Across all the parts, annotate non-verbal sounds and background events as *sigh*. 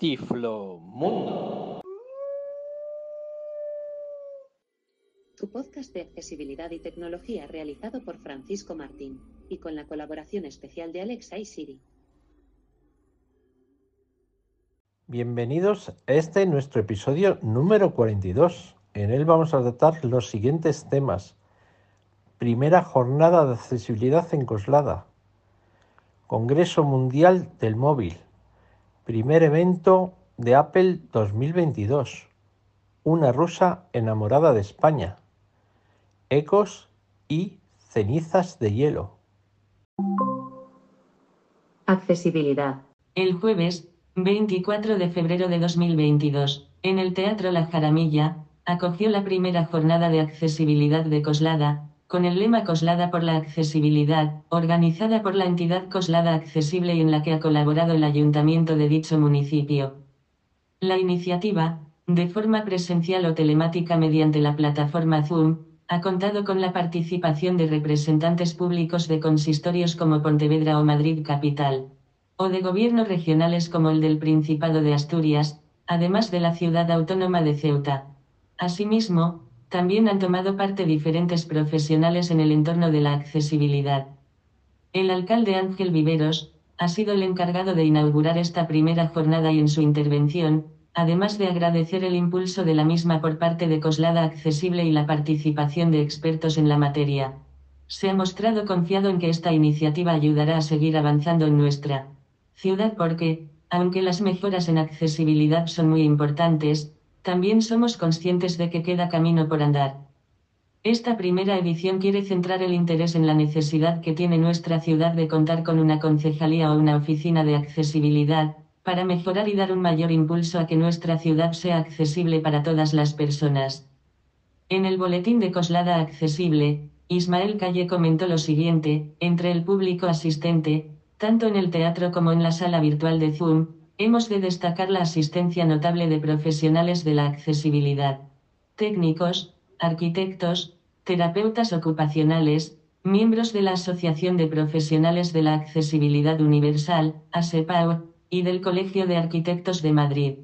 Tiflo Mundo. Tu podcast de accesibilidad y tecnología realizado por Francisco Martín y con la colaboración especial de Alexa y Siri. Bienvenidos a este nuestro episodio número 42. En él vamos a tratar los siguientes temas. Primera jornada de accesibilidad en Coslada. Congreso Mundial del Móvil. Primer evento de Apple 2022. Una rusa enamorada de España. Ecos y cenizas de hielo. Accesibilidad. El jueves, 24 de febrero de 2022, en el Teatro La Jaramilla, acogió la primera jornada de accesibilidad de Coslada, con el lema Coslada por la accesibilidad, organizada por la entidad Coslada Accesible y en la que ha colaborado el ayuntamiento de dicho municipio. La iniciativa, de forma presencial o telemática mediante la plataforma Zoom, ha contado con la participación de representantes públicos de consistorios como Pontevedra o Madrid Capital, o de gobiernos regionales como el del Principado de Asturias, además de la ciudad autónoma de Ceuta. Asimismo, también han tomado parte diferentes profesionales en el entorno de la accesibilidad. El alcalde Ángel Viveros, ha sido el encargado de inaugurar esta primera jornada y en su intervención, además de agradecer el impulso de la misma por parte de Coslada Accesible y la participación de expertos en la materia. Se ha mostrado confiado en que esta iniciativa ayudará a seguir avanzando en nuestra ciudad porque, aunque las mejoras en accesibilidad son muy importantes, también somos conscientes de que queda camino por andar. Esta primera edición quiere centrar el interés en la necesidad que tiene nuestra ciudad de contar con una concejalía o una oficina de accesibilidad, para mejorar y dar un mayor impulso a que nuestra ciudad sea accesible para todas las personas. En el boletín de Coslada Accesible, Ismael Calle comentó lo siguiente, entre el público asistente, tanto en el teatro como en la sala virtual de Zoom, hemos de destacar la asistencia notable de profesionales de la accesibilidad. Técnicos, arquitectos, terapeutas ocupacionales, miembros de la Asociación de Profesionales de la Accesibilidad Universal, ASEPAU, y del Colegio de Arquitectos de Madrid.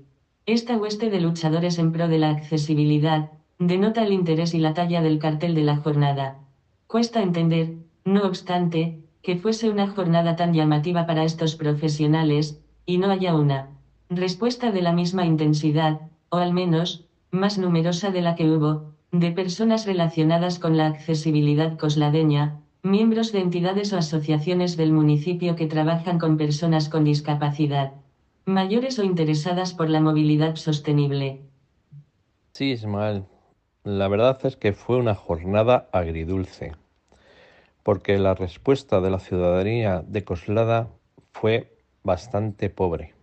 Esta hueste de luchadores en pro de la accesibilidad, denota el interés y la talla del cartel de la jornada. Cuesta entender, no obstante, que fuese una jornada tan llamativa para estos profesionales, y no haya una respuesta de la misma intensidad, o al menos, más numerosa de la que hubo, de personas relacionadas con la accesibilidad cosladeña, miembros de entidades o asociaciones del municipio que trabajan con personas con discapacidad, mayores o interesadas por la movilidad sostenible. Sí, Ismael, la verdad es que fue una jornada agridulce, porque la respuesta de la ciudadanía de Coslada fue bastante pobre.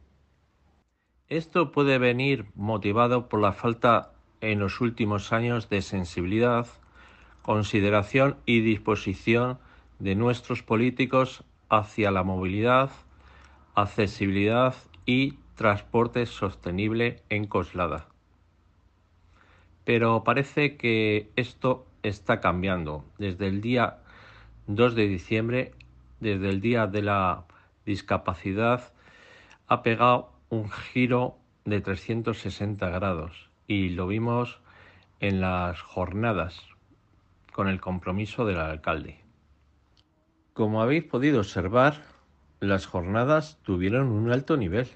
Esto puede venir motivado por la falta en los últimos años de sensibilidad, consideración y disposición de nuestros políticos hacia la movilidad, accesibilidad y transporte sostenible en Coslada. Pero parece que esto está cambiando. Desde el día 2 de diciembre, desde el día de la discapacidad ha pegado un giro de 360 grados y lo vimos en las jornadas con el compromiso del alcalde. Como habéis podido observar, las jornadas tuvieron un alto nivel,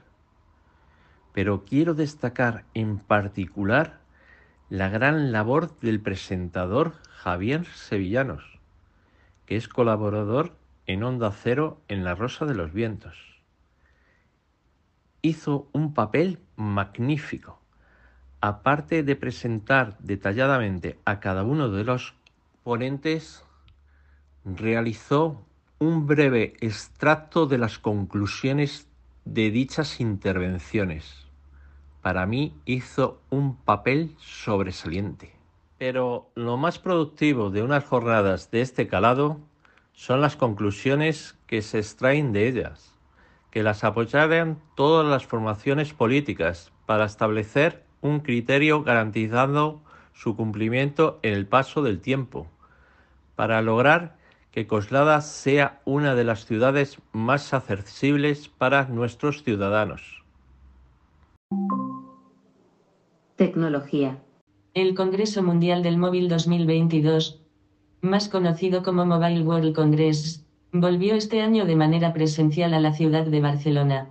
pero quiero destacar en particular la gran labor del presentador Javier Sevillanos, que es colaborador en Onda Cero en La Rosa de los Vientos. Hizo un papel magnífico. Aparte de presentar detalladamente a cada uno de los ponentes, realizó un breve extracto de las conclusiones de dichas intervenciones. Para mí hizo un papel sobresaliente. Pero lo más productivo de unas jornadas de este calado son las conclusiones que se extraen de ellas, que las apoyaran todas las formaciones políticas para establecer un criterio garantizando su cumplimiento en el paso del tiempo, para lograr que Coslada sea una de las ciudades más accesibles para nuestros ciudadanos. Tecnología. El Congreso Mundial del Móvil 2022, más conocido como Mobile World Congress, volvió este año de manera presencial a la ciudad de Barcelona.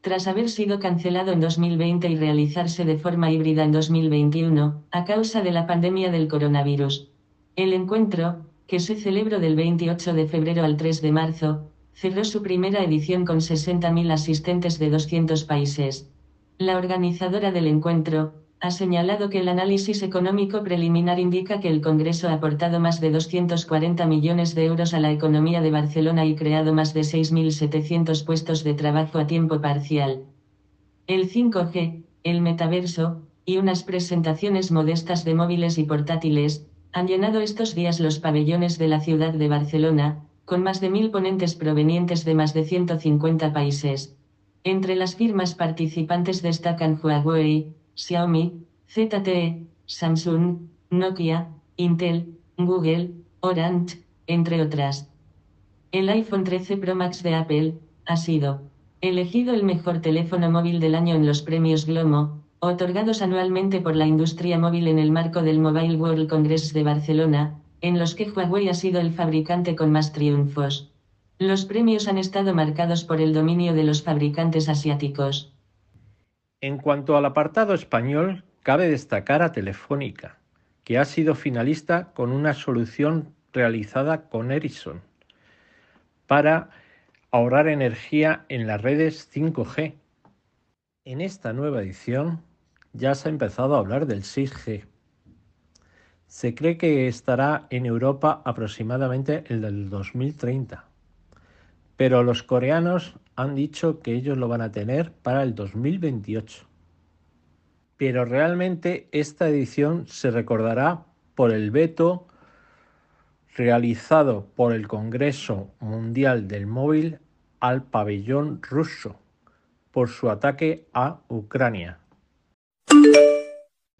Tras haber sido cancelado en 2020 y realizarse de forma híbrida en 2021, a causa de la pandemia del coronavirus. El encuentro, que se celebró del 28 de febrero al 3 de marzo, cerró su primera edición con 60.000 asistentes de 200 países. La organizadora del encuentro, ha señalado que el análisis económico preliminar indica que el Congreso ha aportado más de 240 millones de euros a la economía de Barcelona y creado más de 6.700 puestos de trabajo a tiempo parcial. El 5G, el metaverso, y unas presentaciones modestas de móviles y portátiles, han llenado estos días los pabellones de la ciudad de Barcelona, con más de mil ponentes provenientes de más de 150 países. Entre las firmas participantes destacan Huawei, Xiaomi, ZTE, Samsung, Nokia, Intel, Google, Orange, entre otras. El iPhone 13 Pro Max de Apple ha sido elegido el mejor teléfono móvil del año en los premios Glomo, otorgados anualmente por la industria móvil en el marco del Mobile World Congress de Barcelona, en los que Huawei ha sido el fabricante con más triunfos. Los premios han estado marcados por el dominio de los fabricantes asiáticos. En cuanto al apartado español, cabe destacar a Telefónica, que ha sido finalista con una solución realizada con Ericsson para ahorrar energía en las redes 5G. En esta nueva edición ya se ha empezado a hablar del 6G. Se cree que estará en Europa aproximadamente el del 2030, pero los coreanos han dicho que ellos lo van a tener para el 2028. Pero realmente esta edición se recordará por el veto realizado por el Congreso Mundial del Móvil al pabellón ruso por su ataque a Ucrania.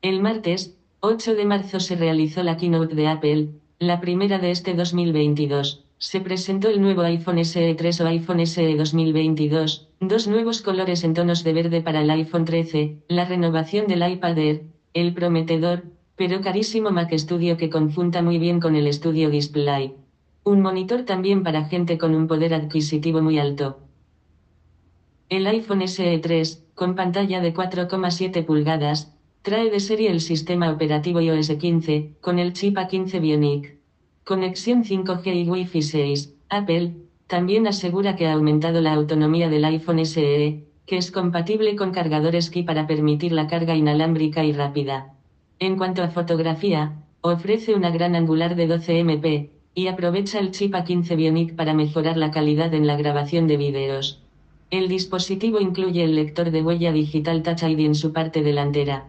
El martes, 8 de marzo se realizó la keynote de Apple, la primera de este 2022. Se presentó el nuevo iPhone SE 3 o iPhone SE 2022, dos nuevos colores en tonos de verde para el iPhone 13, la renovación del iPad Air, el prometedor, pero carísimo Mac Studio que confunta muy bien con el Studio Display. Un monitor también para gente con un poder adquisitivo muy alto. El iPhone SE 3, con pantalla de 4,7 pulgadas, trae de serie el sistema operativo iOS 15, con el chip A15 Bionic. Conexión 5G y Wi-Fi 6. Apple también asegura que ha aumentado la autonomía del iPhone SE, que es compatible con cargadores Qi para permitir la carga inalámbrica y rápida. En cuanto a fotografía, ofrece una gran angular de 12 MP, y aprovecha el chip A15 Bionic para mejorar la calidad en la grabación de vídeos. El dispositivo incluye el lector de huella digital Touch ID en su parte delantera.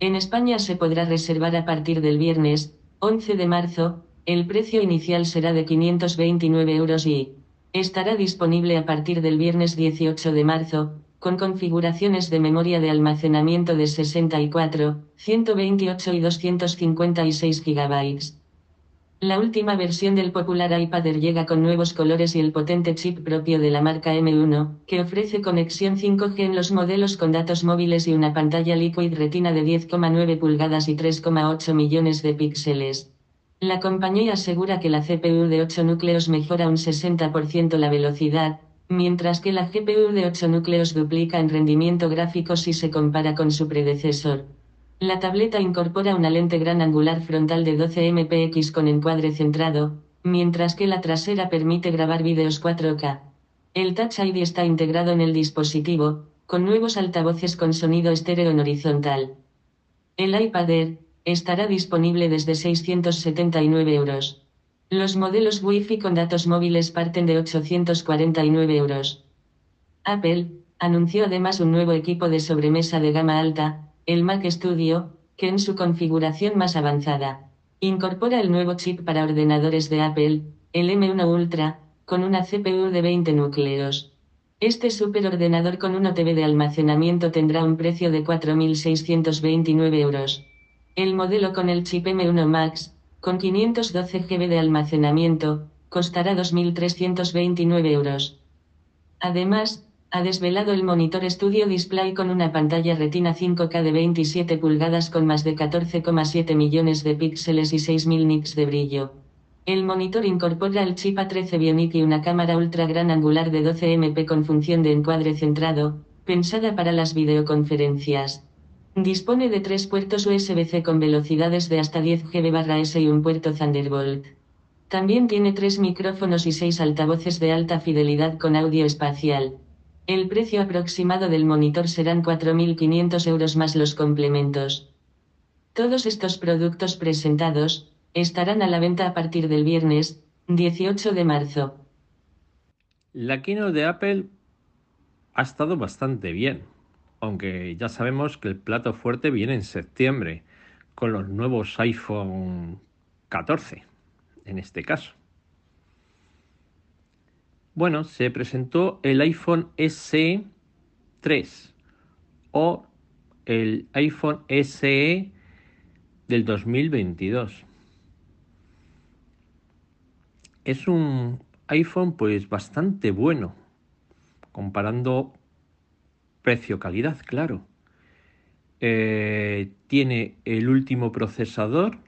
En España se podrá reservar a partir del viernes, 11 de marzo, el precio inicial será de 529 euros y estará disponible a partir del viernes 18 de marzo, con configuraciones de memoria de almacenamiento de 64, 128 y 256 GB. La última versión del popular iPad llega con nuevos colores y el potente chip propio de la marca M1, que ofrece conexión 5G en los modelos con datos móviles y una pantalla Liquid Retina de 10,9 pulgadas y 3,8 millones de píxeles. La compañía asegura que la CPU de 8 núcleos mejora un 60% la velocidad, mientras que la GPU de 8 núcleos duplica en rendimiento gráfico si se compara con su predecesor. La tableta incorpora una lente gran angular frontal de 12 mpx con encuadre centrado, mientras que la trasera permite grabar vídeos 4K. El Touch ID está integrado en el dispositivo, con nuevos altavoces con sonido estéreo en horizontal. El iPad Air estará disponible desde 679 euros. Los modelos Wi-Fi con datos móviles parten de 849 euros. Apple anunció además un nuevo equipo de sobremesa de gama alta, el Mac Studio, que en su configuración más avanzada, incorpora el nuevo chip para ordenadores de Apple, el M1 Ultra, con una CPU de 20 núcleos. Este superordenador con un OTB de almacenamiento tendrá un precio de 4.629 euros. El modelo con el chip M1 Max, con 512 GB de almacenamiento, costará 2.329 euros. Además, ha desvelado el monitor Studio Display con una pantalla Retina 5K de 27 pulgadas con más de 14,7 millones de píxeles y 6.000 nits de brillo. El monitor incorpora el chip A13 Bionic y una cámara ultra gran angular de 12 MP con función de encuadre centrado, pensada para las videoconferencias. Dispone de tres puertos USB-C con velocidades de hasta 10 GB/s y un puerto Thunderbolt. También tiene tres micrófonos y seis altavoces de alta fidelidad con audio espacial. El precio aproximado del monitor serán 4.500 euros más los complementos. Todos estos productos presentados estarán a la venta a partir del viernes 18 de marzo. La keynote de Apple ha estado bastante bien, aunque ya sabemos que el plato fuerte viene en septiembre con los nuevos iPhone 14, en este caso. Bueno, se presentó el iPhone SE 3 o el iPhone SE del 2022. Es un iPhone pues bastante bueno, comparando precio-calidad, claro. Eh, tiene el último procesador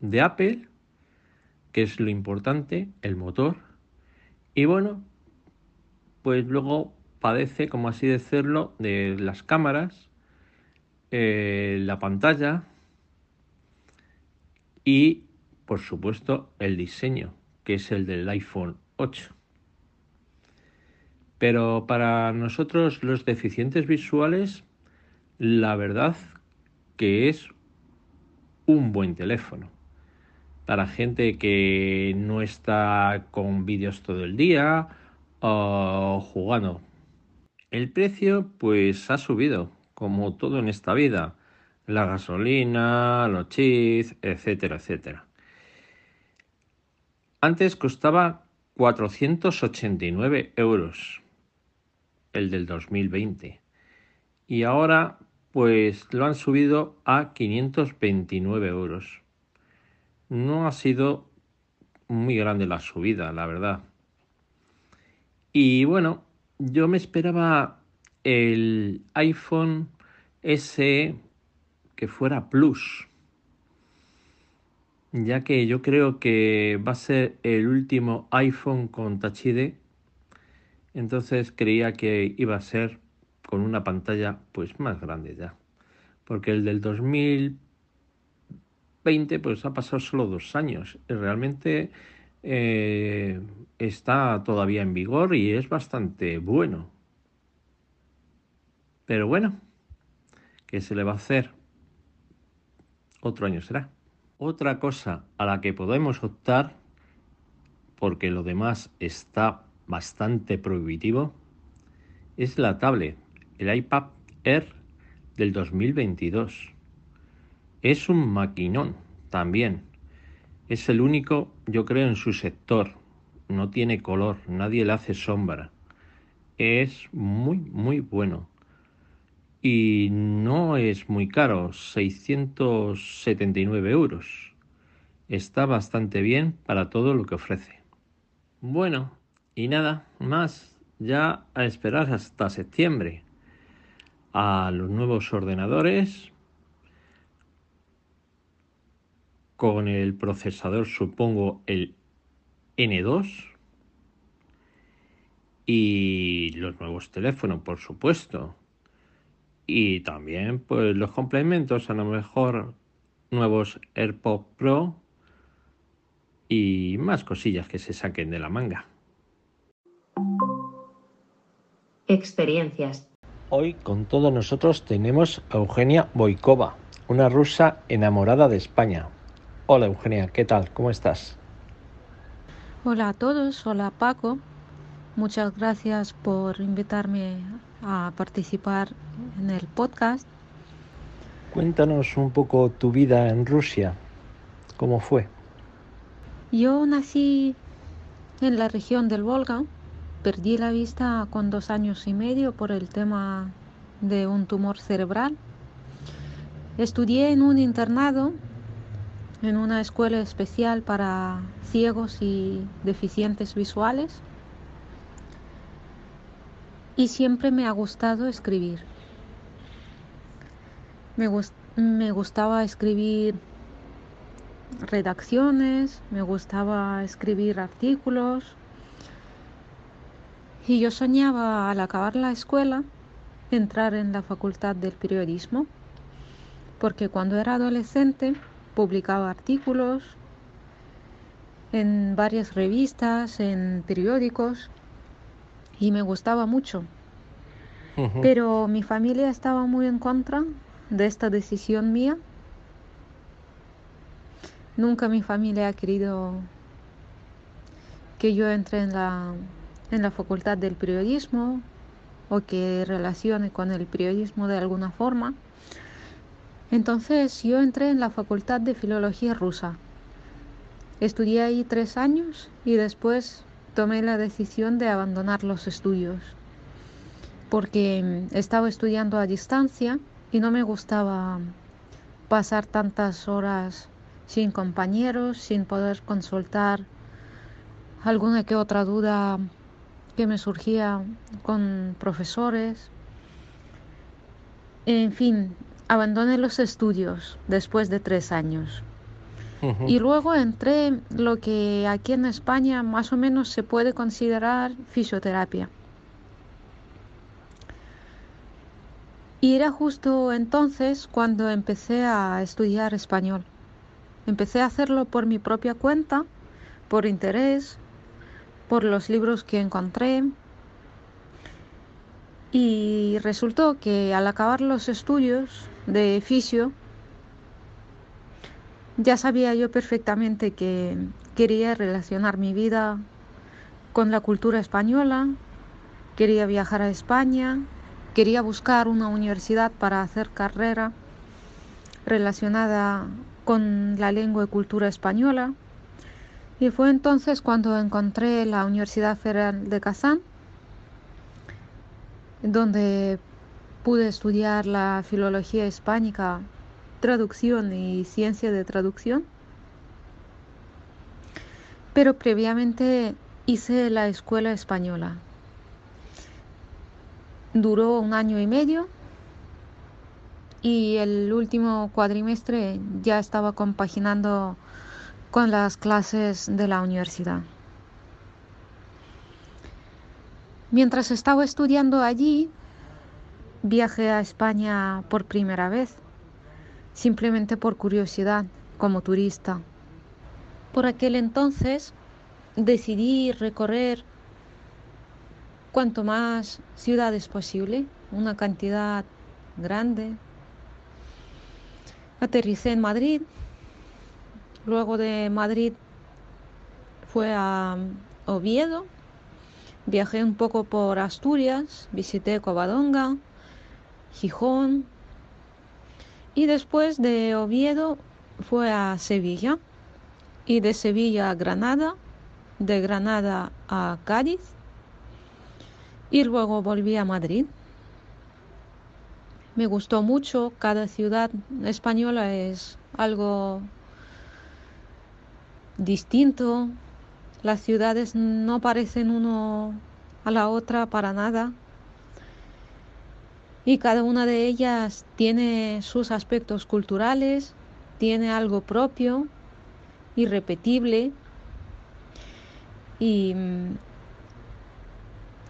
de Apple, que es lo importante, el motor y bueno, pues luego padece, como así decirlo, de las cámaras, eh, la pantalla y, por supuesto, el diseño, que es el del iPhone 8. Pero para nosotros los deficientes visuales, la verdad que es un buen teléfono para gente que no está con vídeos todo el día o jugando. El precio pues ha subido, como todo en esta vida. La gasolina, los chips, etcétera, etcétera. Antes costaba 489 euros el del 2020 y ahora pues lo han subido a 529 euros no ha sido muy grande la subida, la verdad. Y bueno, yo me esperaba el iPhone SE que fuera Plus, ya que yo creo que va a ser el último iPhone con Touch ID. Entonces creía que iba a ser con una pantalla pues más grande ya. Porque el del 2000 20, pues ha pasado solo dos años. Y realmente eh, está todavía en vigor y es bastante bueno. Pero bueno, ¿qué se le va a hacer? Otro año será. Otra cosa a la que podemos optar, porque lo demás está bastante prohibitivo, es la tablet, el iPad Air del 2022. Es un maquinón también. Es el único, yo creo, en su sector. No tiene color, nadie le hace sombra. Es muy, muy bueno. Y no es muy caro, 679 euros. Está bastante bien para todo lo que ofrece. Bueno, y nada más, ya a esperar hasta septiembre. A los nuevos ordenadores con el procesador supongo el N2 y los nuevos teléfonos por supuesto. Y también pues los complementos a lo mejor nuevos AirPods Pro y más cosillas que se saquen de la manga. Experiencias. Hoy con todos nosotros tenemos a Eugenia Boikova, una rusa enamorada de España, Hola Eugenia, ¿qué tal? ¿Cómo estás? Hola a todos, hola Paco. Muchas gracias por invitarme a participar en el podcast. Cuéntanos un poco tu vida en Rusia. ¿Cómo fue? Yo nací en la región del Volga. Perdí la vista con dos años y medio por el tema de un tumor cerebral. Estudié en un internado en una escuela especial para ciegos y deficientes visuales. y siempre me ha gustado escribir. Me, me gustaba escribir redacciones, me gustaba escribir artículos y yo soñaba al acabar la escuela entrar en la facultad del periodismo porque cuando era adolescente publicaba artículos en varias revistas, en periódicos y me gustaba mucho. Pero mi familia estaba muy en contra de esta decisión mía. Nunca mi familia ha querido que yo entre en la, en la facultad del periodismo o que relacione con el periodismo de alguna forma. Entonces yo entré en la facultad de filología rusa. Estudié ahí tres años y después tomé la decisión de abandonar los estudios porque estaba estudiando a distancia y no me gustaba pasar tantas horas sin compañeros, sin poder consultar alguna que otra duda que me surgía con profesores. En fin, abandoné los estudios después de tres años. Y luego entré lo que aquí en España más o menos se puede considerar fisioterapia. Y era justo entonces cuando empecé a estudiar español. Empecé a hacerlo por mi propia cuenta, por interés, por los libros que encontré. Y resultó que al acabar los estudios de fisio, ya sabía yo perfectamente que quería relacionar mi vida con la cultura española, quería viajar a España, quería buscar una universidad para hacer carrera relacionada con la lengua y cultura española. Y fue entonces cuando encontré la Universidad Federal de Kazán, donde pude estudiar la filología hispánica traducción y ciencia de traducción. Pero previamente hice la escuela española. Duró un año y medio y el último cuadrimestre ya estaba compaginando con las clases de la universidad. Mientras estaba estudiando allí, viajé a España por primera vez simplemente por curiosidad, como turista. Por aquel entonces decidí recorrer cuanto más ciudades posible, una cantidad grande. Aterricé en Madrid, luego de Madrid fue a Oviedo, viajé un poco por Asturias, visité Covadonga, Gijón, y después de Oviedo fue a Sevilla. Y de Sevilla a Granada, de Granada a Cádiz. Y luego volví a Madrid. Me gustó mucho, cada ciudad española es algo distinto, las ciudades no parecen uno a la otra para nada y cada una de ellas tiene sus aspectos culturales, tiene algo propio, irrepetible. Y mm,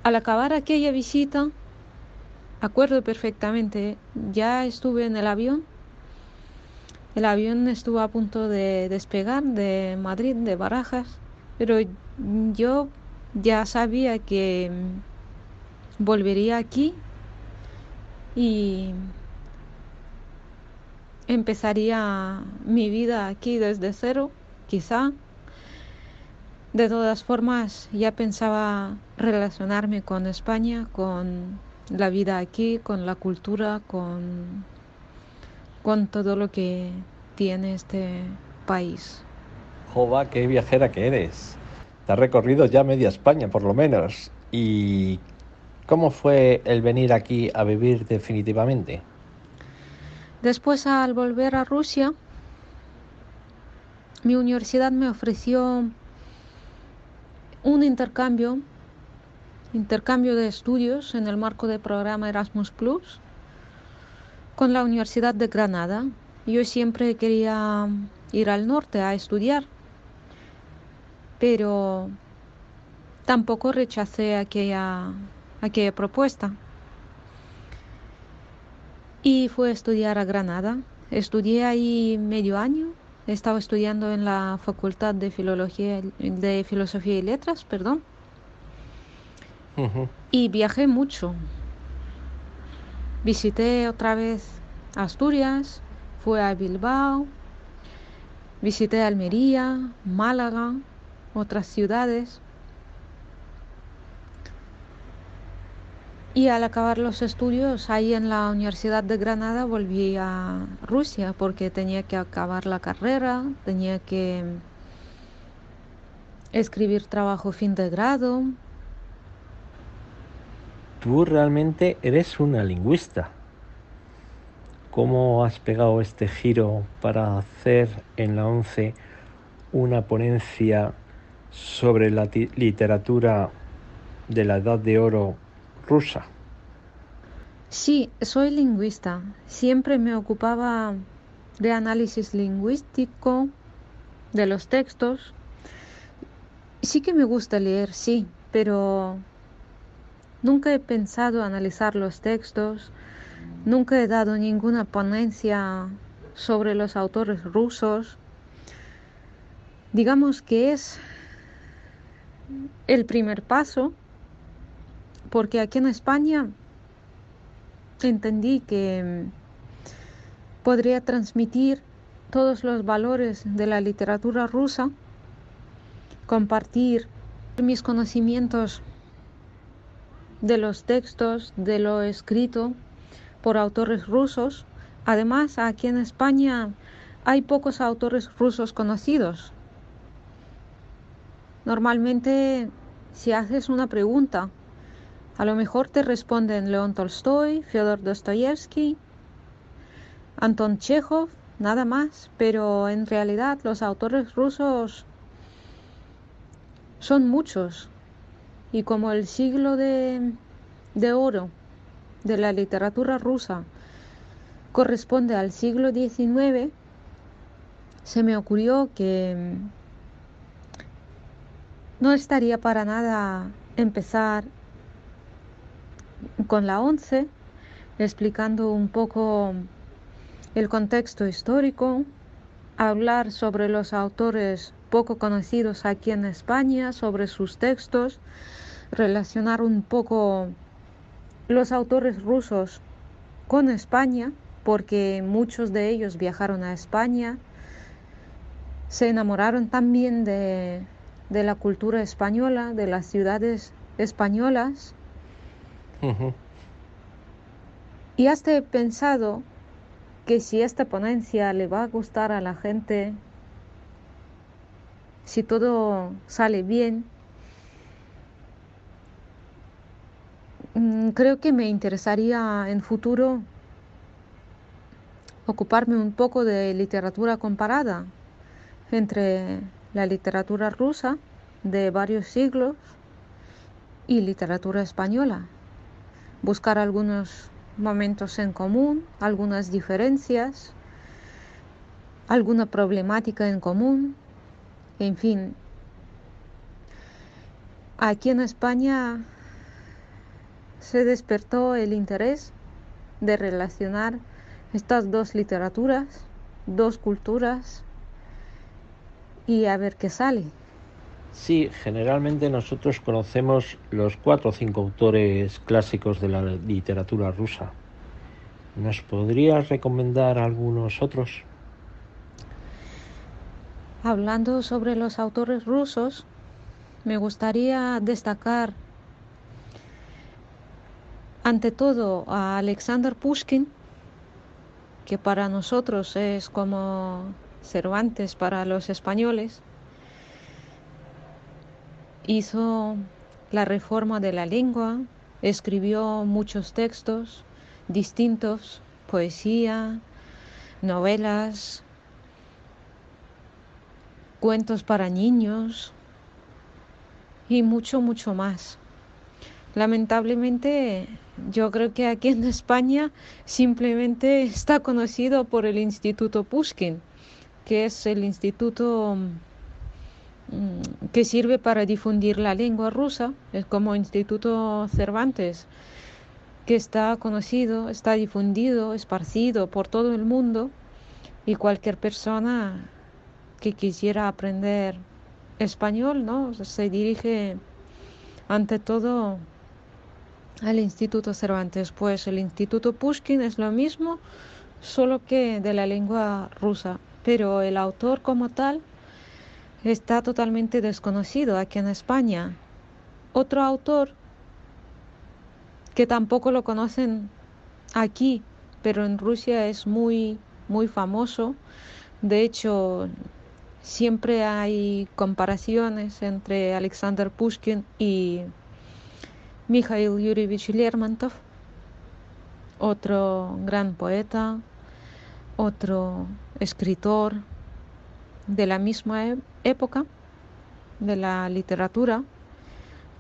al acabar aquella visita, acuerdo perfectamente, ya estuve en el avión. El avión estuvo a punto de despegar de Madrid, de Barajas, pero yo ya sabía que mm, volvería aquí y empezaría mi vida aquí desde cero, quizá. De todas formas, ya pensaba relacionarme con España, con la vida aquí, con la cultura, con, con todo lo que tiene este país. Jova, qué viajera que eres. Te has recorrido ya media España, por lo menos. ¿Y ¿Cómo fue el venir aquí a vivir definitivamente? Después, al volver a Rusia, mi universidad me ofreció un intercambio intercambio de estudios en el marco del programa Erasmus Plus con la Universidad de Granada. Yo siempre quería ir al norte a estudiar, pero tampoco rechacé aquella, aquella propuesta. Y fui a estudiar a Granada. Estudié ahí medio año. Estaba estudiando en la Facultad de Filología, de Filosofía y Letras, perdón. Y viajé mucho. Visité otra vez Asturias, fui a Bilbao, visité Almería, Málaga, otras ciudades. Y al acabar los estudios ahí en la Universidad de Granada volví a Rusia porque tenía que acabar la carrera, tenía que escribir trabajo fin de grado. Tú realmente eres una lingüista. ¿Cómo has pegado este giro para hacer en la ONCE una ponencia sobre la literatura de la Edad de Oro rusa. Sí, soy lingüista. Siempre me ocupaba de análisis lingüístico de los textos. Sí que me gusta leer, sí, pero nunca he pensado analizar los textos, nunca he dado ninguna ponencia sobre los autores rusos. Digamos que es el primer paso porque aquí en España entendí que mm, podría transmitir todos los valores de la literatura rusa, compartir mis conocimientos de los textos, de lo escrito por autores rusos. Además, aquí en España hay pocos autores rusos conocidos. Normalmente, si haces una pregunta a lo mejor te responden León Tolstoy, Fyodor Dostoyevsky, Anton Chekhov, nada más, pero en realidad los autores rusos son muchos. Y como el siglo de, de oro de la literatura rusa corresponde al siglo XIX, se me ocurrió que no estaría para nada empezar con la ONCE, explicando un poco el contexto histórico, hablar sobre los autores poco conocidos aquí en España, sobre sus textos, relacionar un poco los autores rusos con España, porque muchos de ellos viajaron a España, se enamoraron también de, de la cultura española, de las ciudades españolas, y has pensado que si esta ponencia le va a gustar a la gente, si todo sale bien, mm, creo que me interesaría en futuro ocuparme un poco de literatura comparada entre la literatura rusa de varios siglos y literatura española. Buscar algunos momentos en común, algunas diferencias, alguna problemática en común, en fin. Aquí en España se despertó el interés de relacionar estas dos literaturas, dos culturas y a ver qué sale. Sí, generalmente nosotros conocemos los cuatro o cinco autores clásicos de la literatura rusa. ¿Nos podrías recomendar algunos otros? Hablando sobre los autores rusos, me gustaría destacar ante todo a Alexander Pushkin, que para nosotros es como Cervantes para los españoles hizo la reforma de la lengua, escribió muchos textos distintos, poesía, novelas, cuentos para niños y mucho, mucho más. Lamentablemente, yo creo que aquí en España simplemente está conocido por el Instituto Pushkin, que es el instituto que sirve para difundir la lengua rusa, es como Instituto Cervantes, que está conocido, está difundido, esparcido por todo el mundo. Y cualquier persona que quisiera aprender español, ¿no? Se dirige ante todo al Instituto Cervantes, pues el Instituto Pushkin es lo mismo, solo que de la lengua rusa, pero el autor como tal está totalmente desconocido aquí en España. Otro autor que tampoco lo conocen aquí, pero en Rusia es muy muy famoso. De hecho, siempre hay comparaciones entre Alexander Pushkin y Mikhail Yurievich Lermontov, otro gran poeta, otro escritor de la misma e-, época de la literatura,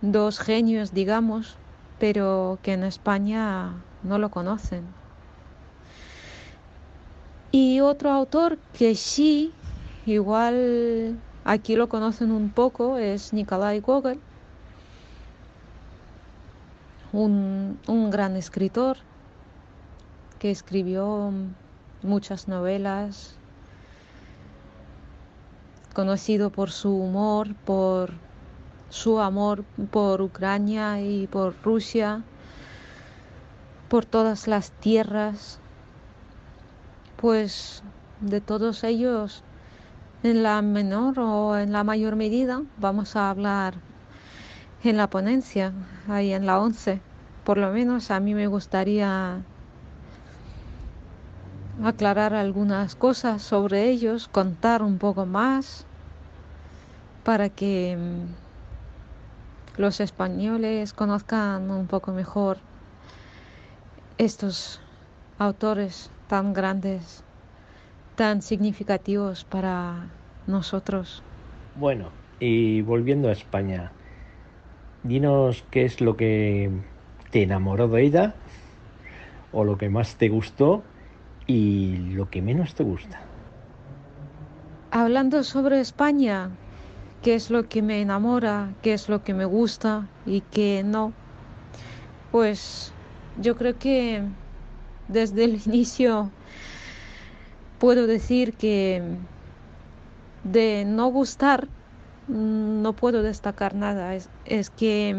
dos genios, digamos, pero que en España no lo conocen. Y otro autor que sí, igual aquí lo conocen un poco, es Nikolai Gogol, un, un gran escritor que escribió muchas novelas, conocido por su humor, por su amor por Ucrania y por Rusia, por todas las tierras pues de todos ellos, en la menor o en la mayor medida, vamos a hablar en la ponencia, ahí en la 11. Por lo menos a mí me gustaría aclarar algunas cosas sobre ellos, contar un poco más para que mm, los españoles conozcan un poco mejor estos autores tan grandes, tan significativos para nosotros. Bueno, y volviendo a España, dinos qué es lo que te enamoró de ella o lo que más te gustó y lo que menos te gusta. Hablando sobre España, qué es lo que me enamora, qué es lo que me gusta y qué no, pues yo creo que desde el *laughs* inicio puedo decir que de no gustar mm, no puedo destacar nada. Es, que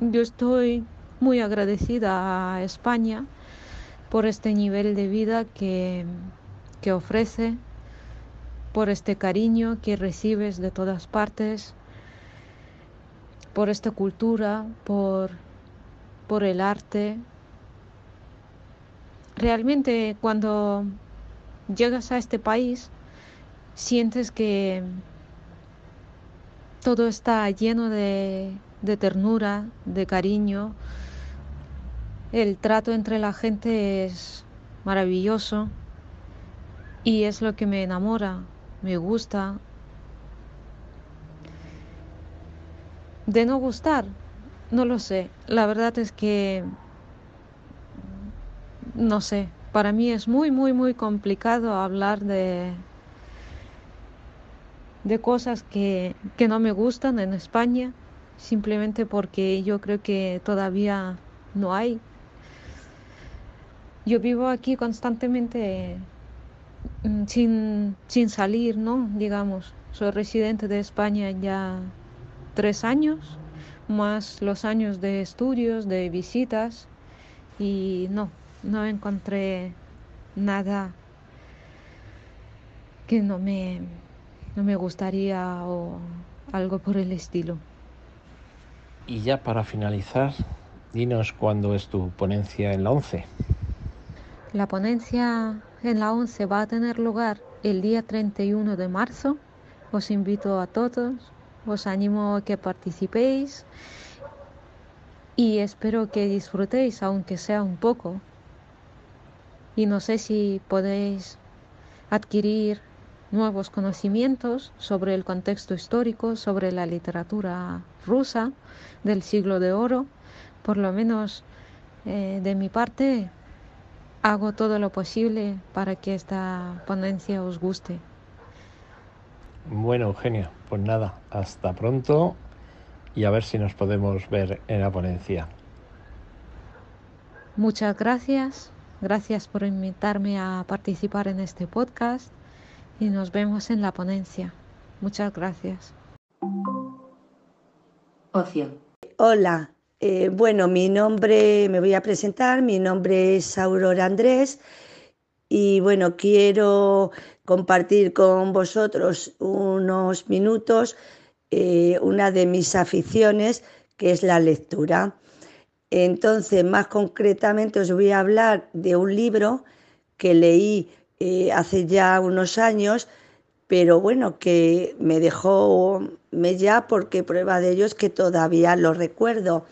mm, yo estoy muy agradecida a España por este nivel de vida que, que ofrece, por este cariño que recibes de todas partes, por esta cultura, por, por el arte, realmente cuando llegas a este país sientes que todo está lleno de, ternura, de cariño. El trato entre la gente es maravilloso y es lo que me enamora, me gusta. De no gustar, no lo sé. La verdad es que no sé, para mí es muy, muy, muy complicado hablar de, de cosas que, que no me gustan en España, simplemente porque yo creo que todavía no hay. Yo vivo aquí constantemente mm, sin, sin salir, ¿no? Digamos, soy residente de España ya tres años, más los años de estudios, de visitas, y no, no encontré nada que no me, no me gustaría o algo por el estilo. Y ya para finalizar, dinos cuándo es tu ponencia en la 11. La ponencia en la 11 va a tener lugar el día 31 de marzo. Os invito a todos, os animo a que participéis y espero que disfrutéis, aunque sea un poco, y no sé si podéis adquirir nuevos conocimientos sobre el contexto histórico, sobre la literatura rusa del siglo de oro, por lo menos eh, de mi parte, hago todo lo posible para que esta ponencia os guste. Bueno, Eugenia, pues nada, hasta pronto y a ver si nos podemos ver en la ponencia. Muchas gracias, gracias por invitarme a participar en este podcast y nos vemos en la ponencia. Muchas gracias. Ocio. Hola, eh, bueno, mi nombre, me voy a presentar, mi nombre es Aurora Andrés y bueno, quiero compartir con vosotros unos minutos eh, una de mis aficiones que es la lectura. Entonces, más concretamente os voy a hablar de un libro que leí eh, hace ya unos años, pero bueno, que me dejó ya porque prueba de ello es que todavía lo recuerdo.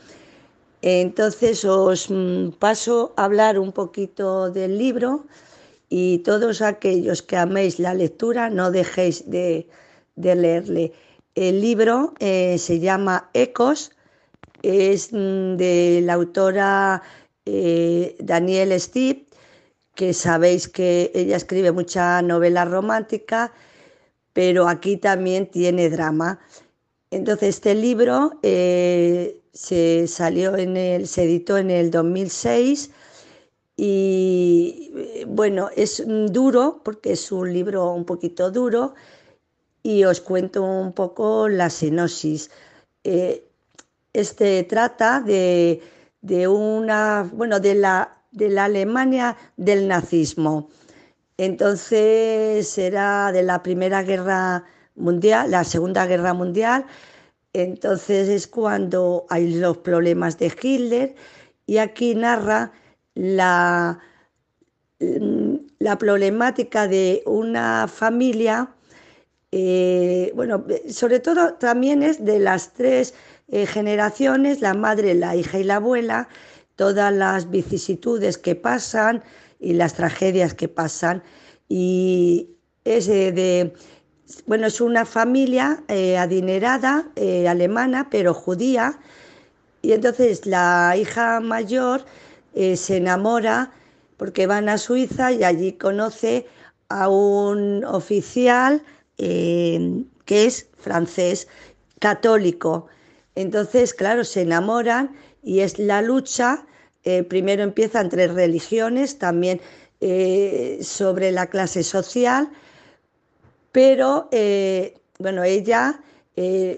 Entonces os mm, paso a hablar un poquito del libro y todos aquellos que améis la lectura no dejéis de, leerle. El libro eh, se llama Ecos, es mm, de la autora eh, Danielle Steve, que sabéis que ella escribe mucha novela romántica, pero aquí también tiene drama. Entonces este libro eh, se salió en el, se editó en el 2006 y bueno, es duro porque es un libro un poquito duro y os cuento un poco la sinopsis. Eh, este trata de, una, bueno, de la, de la Alemania del nazismo. Entonces era de la Primera Guerra Mundial, la Segunda Guerra Mundial. Entonces es cuando hay los problemas de Hitler y aquí narra la, la problemática de una familia, eh, bueno, sobre todo también es de las tres eh, generaciones, la madre, la hija y la abuela, todas las vicisitudes que pasan y las tragedias que pasan. Y es de, bueno, es una familia eh, adinerada, alemana, pero judía, y entonces la hija mayor eh, se enamora porque van a Suiza y allí conoce a un oficial eh, que es francés, católico. Entonces, claro, se enamoran y es la lucha. Eh, primero empieza entre religiones, también sobre la clase social, pero bueno, ella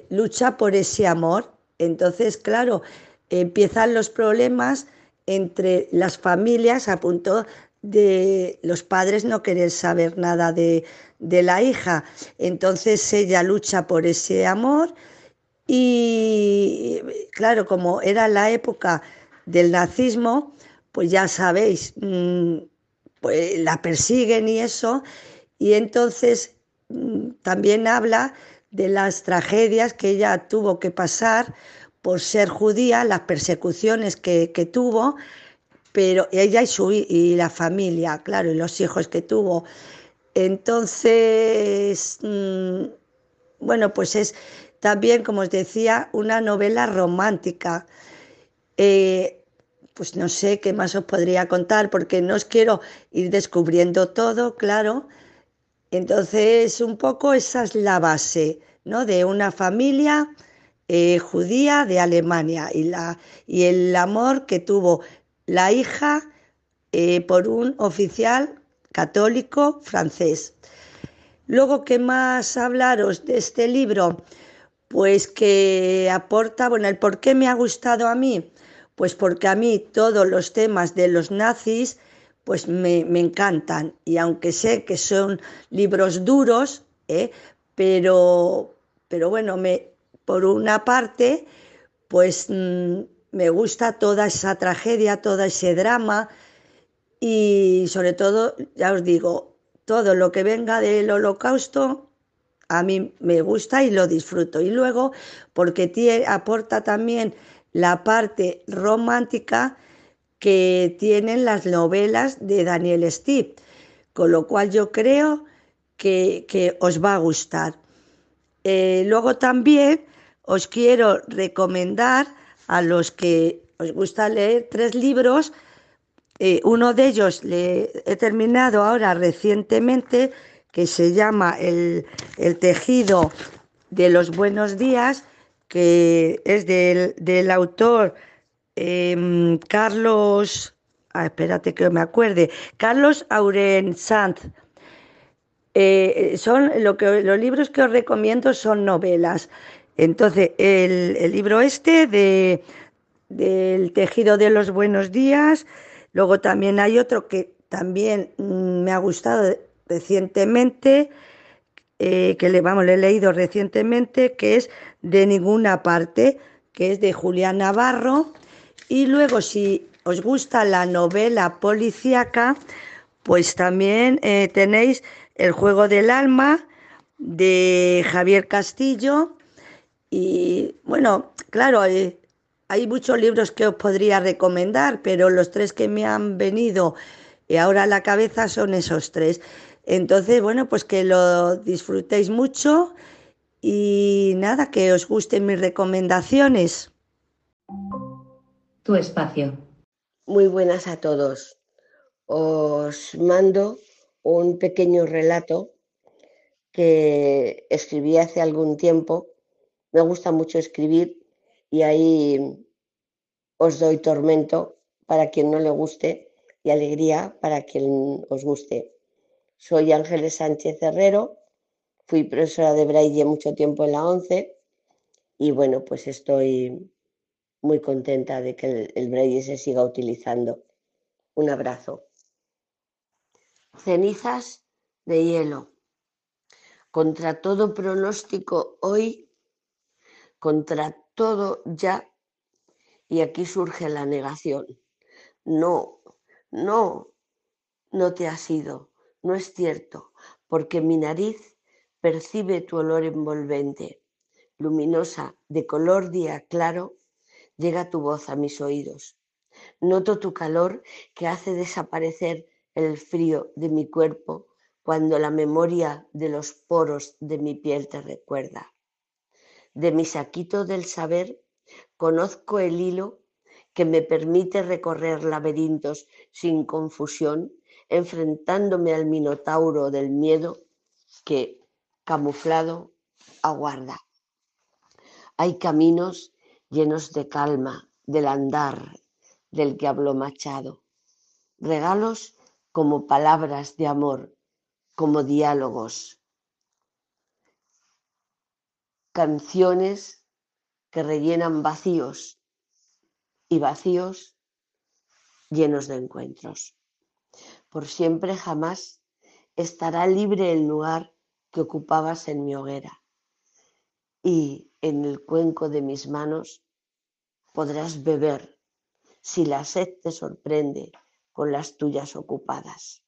lucha por ese amor. Entonces, claro, empiezan los problemas entre las familias a punto de los padres no querer saber nada de, la hija. Entonces ella lucha por ese amor y claro, como era la época del nazismo, pues ya sabéis, mm, pues la persiguen y eso, y entonces también habla de las tragedias que ella tuvo que pasar por ser judía, las persecuciones que, tuvo, pero ella y, su, y la familia, claro, y los hijos que tuvo. Entonces, mm, bueno, pues es también, como os decía, una novela romántica. Eh, pues no sé qué más os podría contar, porque no os quiero ir descubriendo todo, claro. Entonces, un poco esa es la base, ¿no? De una familia eh, judía de Alemania y, la, y el amor que tuvo la hija eh, por un oficial católico francés. Luego, ¿qué más hablaros de este libro? Pues que aporta, bueno, el por qué me ha gustado a mí, pues porque a mí todos los temas de los nazis, pues me, encantan. Y aunque sé que son libros duros, ¿eh? pero, pero bueno, me, por una parte, pues mm, me gusta toda esa tragedia, todo ese drama y sobre todo, ya os digo, todo lo que venga del holocausto a mí me gusta y lo disfruto. Y luego, porque aporta también la parte romántica que tienen las novelas de Daniel Steve, con lo cual yo creo que, os va a gustar. Eh, luego también os quiero recomendar a los que os gusta leer tres libros, eh, uno de ellos he terminado ahora recientemente, que se llama El, tejido de los buenos días, que es del, autor em, Carlos, ah, espérate que me acuerde, Carlos Auren Sanz. Eh, son lo que los libros que os recomiendo son novelas. Entonces, el, libro este de, del tejido de los buenos días, Luego también hay otro que también mm, me ha gustado recientemente, eh, que le, vamos, he leído recientemente, que es De ninguna parte, que es de Julián Navarro. Y luego, si os gusta la novela policíaca, pues también eh, tenéis El juego del alma de Javier Castillo. Y bueno, claro, eh, hay muchos libros que os podría recomendar, pero los tres que me han venido y ahora a la cabeza son esos tres. Entonces, bueno, pues que lo disfrutéis mucho y nada, que os gusten mis recomendaciones. Espacio. Muy buenas a todos. Os mando un pequeño relato que escribí hace algún tiempo. Me gusta mucho escribir y ahí os doy tormento para quien no le guste y alegría para quien os guste. Soy Ángeles Sánchez Herrero, fui profesora de braille mucho tiempo en la ONCE y bueno, pues estoy muy contenta de que el, el braille se siga utilizando. Un abrazo. Cenizas de hielo. Contra todo pronóstico hoy, contra todo ya y aquí surge la negación. No, no, no te has ido, no es cierto, porque mi nariz percibe tu olor envolvente, luminosa, de color día claro, llega tu voz a mis oídos. Noto tu calor que hace desaparecer el frío de mi cuerpo cuando la memoria de los poros de mi piel te recuerda de mi saquito del saber, conozco el hilo que me permite recorrer laberintos sin confusión, enfrentándome al minotauro del miedo que, camuflado, aguarda. Hay caminos llenos de calma, del andar del que habló Machado, regalos como palabras de amor, como diálogos. Canciones que rellenan vacíos y vacíos llenos de encuentros. Por siempre jamás estará libre el lugar que ocupabas en mi hoguera. Y en el cuenco de mis manos podrás beber si la sed te sorprende con las tuyas ocupadas.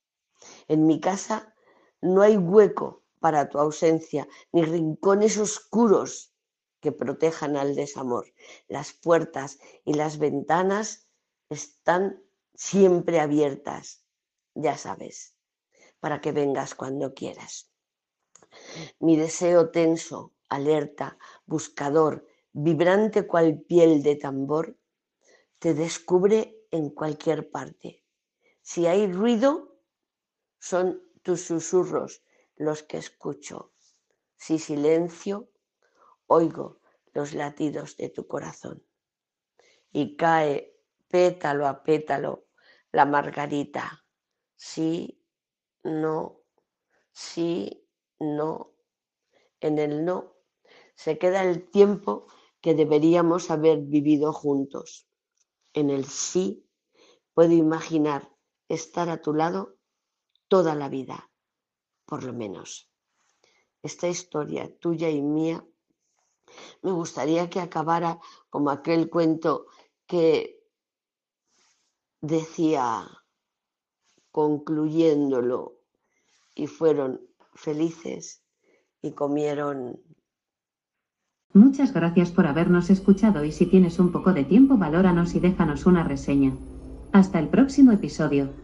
En mi casa no hay hueco para tu ausencia, ni rincones oscuros que protejan al desamor. Las puertas y las ventanas están siempre abiertas, ya sabes, para que vengas cuando quieras. Mi deseo tenso, alerta, buscador, vibrante cual piel de tambor, te descubre en cualquier parte. Si hay ruido, son tus susurros los que escucho. Si silencio, oigo los latidos de tu corazón. Y cae pétalo a pétalo la margarita. Sí, no, sí, no. En el no se queda el tiempo que deberíamos haber vivido juntos. En el sí puedo imaginar estar a tu lado toda la vida por lo menos. Esta historia tuya y mía me gustaría que acabara como aquel cuento que decía, concluyéndolo, y fueron felices y comieron. Muchas gracias por habernos escuchado y si tienes un poco de tiempo, valóranos y déjanos una reseña. Hasta el próximo episodio.